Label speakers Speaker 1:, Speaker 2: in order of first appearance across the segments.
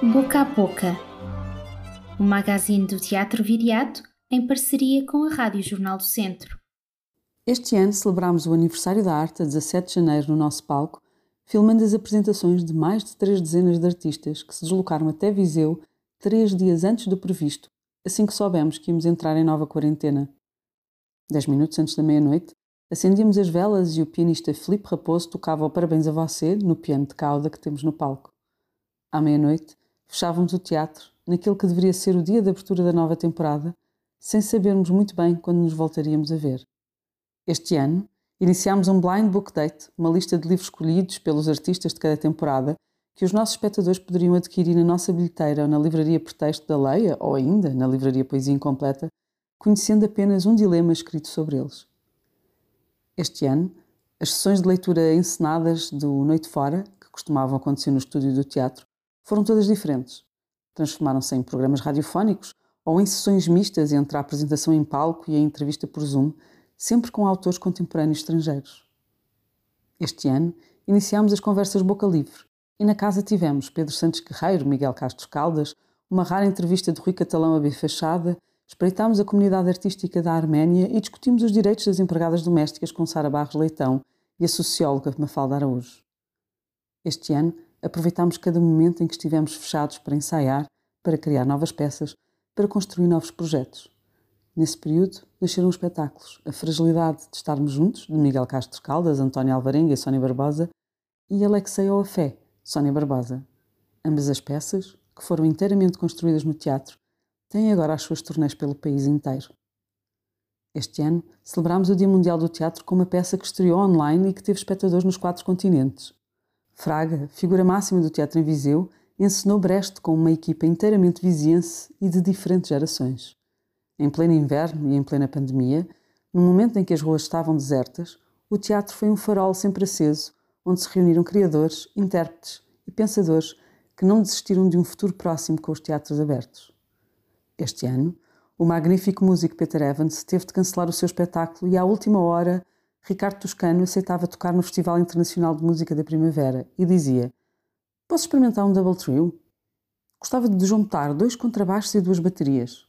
Speaker 1: Boca a Boca, o magazine do Teatro Viriato em parceria com a Rádio Jornal do Centro.
Speaker 2: Este ano celebramos o aniversário da arte a 17 de janeiro no nosso palco, filmando as apresentações de mais de três dezenas de artistas que se deslocaram até Viseu três dias antes do previsto, assim que soubemos que íamos entrar em nova quarentena. Dez minutos antes da meia-noite, acendíamos as velas e o pianista Filipe Raposo tocava o Parabéns a Você no piano de cauda que temos no palco. À meia-noite, fechávamos o teatro naquele que deveria ser o dia de abertura da nova temporada, sem sabermos muito bem quando nos voltaríamos a ver. Este ano, iniciámos um Blind Book Date, uma lista de livros escolhidos pelos artistas de cada temporada, que os nossos espectadores poderiam adquirir na nossa bilheteira ou na livraria Pretexto da Leia, ou ainda na livraria Poesia Incompleta, conhecendo apenas um dilema escrito sobre eles. Este ano, as sessões de leitura encenadas do Noite Fora, que costumavam acontecer no estúdio do teatro, foram todas diferentes. Transformaram-se em programas radiofónicos ou em sessões mistas entre a apresentação em palco e a entrevista por Zoom, sempre com autores contemporâneos estrangeiros. Este ano, iniciámos as conversas boca livre e na casa tivemos Pedro Santos Guerreiro, Miguel Castro Caldas, uma rara entrevista de Rui Catalão a B. Fachada, espreitámos a comunidade artística da Arménia e discutimos os direitos das empregadas domésticas com Sara Barros Leitão e a socióloga Mafalda Araújo. Este ano, aproveitámos cada momento em que estivemos fechados para ensaiar, para criar novas peças, para construir novos projetos. Nesse período, nasceram espetáculos A Fragilidade de Estarmos Juntos, de Miguel Castro Caldas, António Alvarenga e Sónia Barbosa, e Alexei ou a Fé, Sónia Barbosa. Ambas as peças, que foram inteiramente construídas no teatro, têm agora as suas turnés pelo país inteiro. Este ano, celebramos o Dia Mundial do Teatro com uma peça que estreou online e que teve espectadores nos quatro continentes. Fraga, figura máxima do teatro em Viseu, encenou Brest com uma equipa inteiramente viziense e de diferentes gerações. Em pleno inverno e em plena pandemia, no momento em que as ruas estavam desertas, o teatro foi um farol sempre aceso, onde se reuniram criadores, intérpretes e pensadores que não desistiram de um futuro próximo com os teatros abertos. Este ano, o magnífico músico Peter Evans teve de cancelar o seu espetáculo e, à última hora, Ricardo Toscano aceitava tocar no Festival Internacional de Música da Primavera e dizia: Posso experimentar um double trio? Gostava de juntar dois contrabaixos e duas baterias.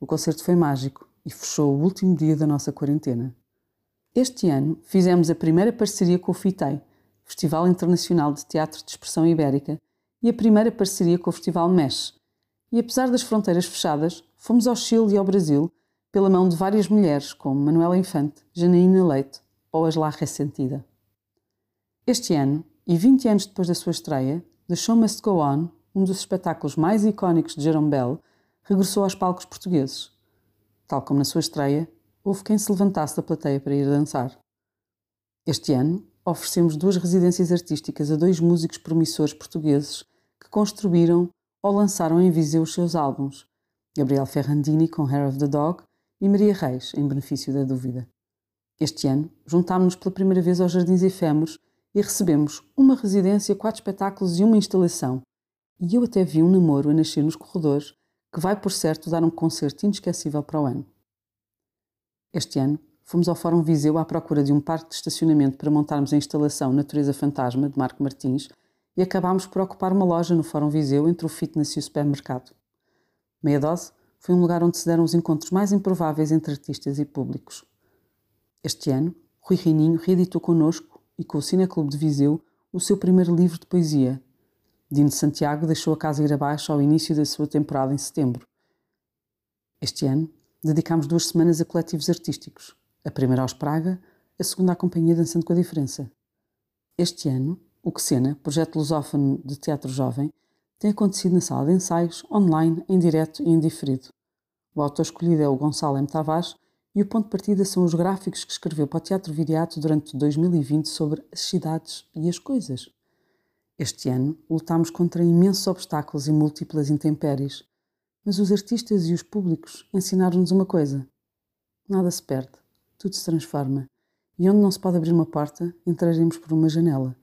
Speaker 2: O concerto foi mágico e fechou o último dia da nossa quarentena. Este ano fizemos a primeira parceria com o FITEI, Festival Internacional de Teatro de Expressão Ibérica, e a primeira parceria com o Festival MESH. E apesar das fronteiras fechadas, fomos ao Chile e ao Brasil pela mão de várias mulheres, como Manuela Infante, Janaína Leite ou Asla Ressentida. Este ano, e 20 anos depois da sua estreia, The Show Must Go On, um dos espetáculos mais icónicos de Jerome Bell, regressou aos palcos portugueses. Tal como na sua estreia, houve quem se levantasse da plateia para ir dançar. Este ano, oferecemos duas residências artísticas a dois músicos promissores portugueses que construíram ou lançaram em Viseu os seus álbuns, Gabriel Ferrandini com Hair of the Dog e Maria Reis, em benefício da dúvida. Este ano, juntámos-nos pela primeira vez aos Jardins Efêmeros e recebemos uma residência, quatro espetáculos e uma instalação. E eu até vi um namoro a nascer nos corredores que vai, por certo, dar um concerto inesquecível para o ano. Este ano, fomos ao Fórum Viseu à procura de um parque de estacionamento para montarmos a instalação Natureza Fantasma, de Marco Martins, e acabámos por ocupar uma loja no Fórum Viseu entre o fitness e o supermercado. Meia Dose foi um lugar onde se deram os encontros mais improváveis entre artistas e públicos. Este ano, Rui Reininho reeditou connosco e com o Cineclube de Viseu o seu primeiro livro de poesia. Dino Santiago deixou a casa ir abaixo ao início da sua temporada em setembro. Este ano, dedicámos duas semanas a coletivos artísticos. A primeira aos Praga, a segunda à Companhia Dançando com a Diferença. Este ano, o Que Cena, projeto lusófono de teatro jovem, tem acontecido na sala de ensaios, online, em direto e em diferido. O autor escolhido é o Gonçalo M. Tavares e o ponto de partida são os gráficos que escreveu para o Teatro Viriato durante 2020 sobre as cidades e as coisas. Este ano lutámos contra imensos obstáculos e múltiplas intempéries, mas os artistas e os públicos ensinaram-nos uma coisa: nada se perde, tudo se transforma, e onde não se pode abrir uma porta, entraremos por uma janela.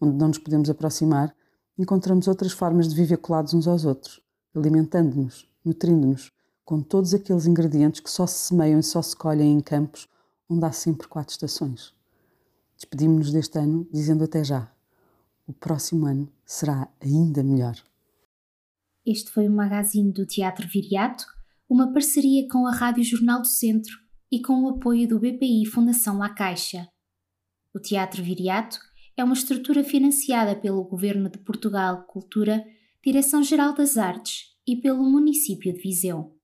Speaker 2: Onde não nos podemos aproximar, encontramos outras formas de viver colados uns aos outros, alimentando-nos, nutrindo-nos, com todos aqueles ingredientes que só se semeiam e só se colhem em campos onde há sempre quatro estações. Despedimos-nos deste ano dizendo até já. O próximo ano será ainda melhor.
Speaker 1: Este foi o magazine do Teatro Viriato, uma parceria com a Rádio Jornal do Centro e com o apoio do BPI Fundação La Caixa. O Teatro Viriato é uma estrutura financiada pelo Governo de Portugal Cultura, Direção-Geral das Artes e pelo município de Viseu.